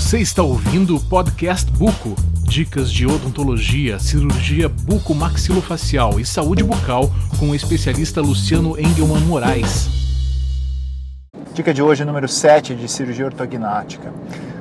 Você está ouvindo o podcast Buco. Dicas de odontologia, cirurgia bucomaxilofacial e saúde bucal com o especialista Luciano Engelman Moraes. Dica de hoje, número 7, de cirurgia ortognática.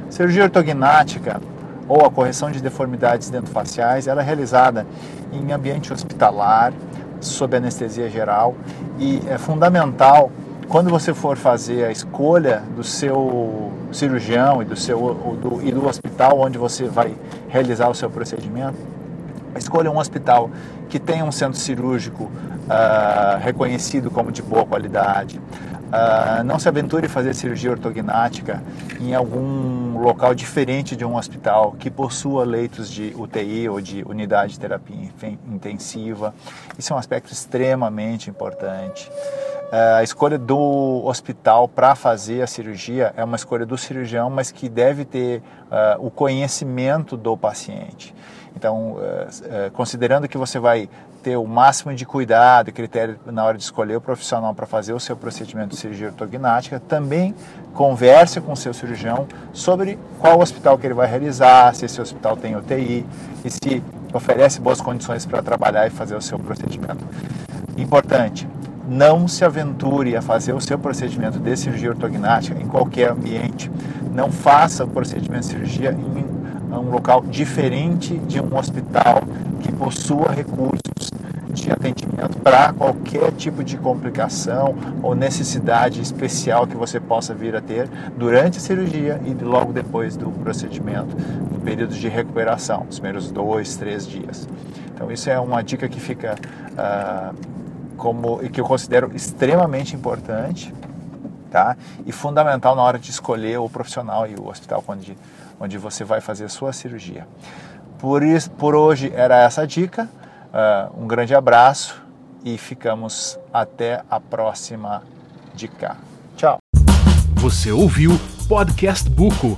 Cirurgia ortognática ou a correção de deformidades dentofaciais, ela é realizada em ambiente hospitalar, sob anestesia geral e é fundamental quando você for fazer a escolha do seu cirurgião e do, seu, do, e do hospital onde você vai realizar o seu procedimento, escolha um hospital que tenha um centro cirúrgico uh, reconhecido como de boa qualidade. Uh, não se aventure em fazer cirurgia ortognática em algum local diferente de um hospital que possua leitos de UTI ou de unidade de terapia intensiva. Isso é um aspecto extremamente importante. É, a escolha do hospital para fazer a cirurgia é uma escolha do cirurgião, mas que deve ter uh, o conhecimento do paciente. Então, uh, uh, considerando que você vai ter o máximo de cuidado e critério na hora de escolher o profissional para fazer o seu procedimento de cirurgia ortognática, também converse com o seu cirurgião sobre qual hospital que ele vai realizar, se esse hospital tem UTI e se oferece boas condições para trabalhar e fazer o seu procedimento. Importante, não se aventure a fazer o seu procedimento de cirurgia ortognática em qualquer ambiente. Não faça o procedimento de cirurgia em um local diferente de um hospital que possua recursos de atendimento para qualquer tipo de complicação ou necessidade especial que você possa vir a ter durante a cirurgia e logo depois do procedimento, no período de recuperação, os primeiros dois, três dias. Então, isso é uma dica que fica uh, como e que eu considero extremamente importante, tá? E fundamental na hora de escolher o profissional e o hospital onde onde você vai fazer a sua cirurgia. Por isso, por hoje era essa dica. Uh, um grande abraço e ficamos até a próxima dica. Tchau. Você ouviu Podcast Buco.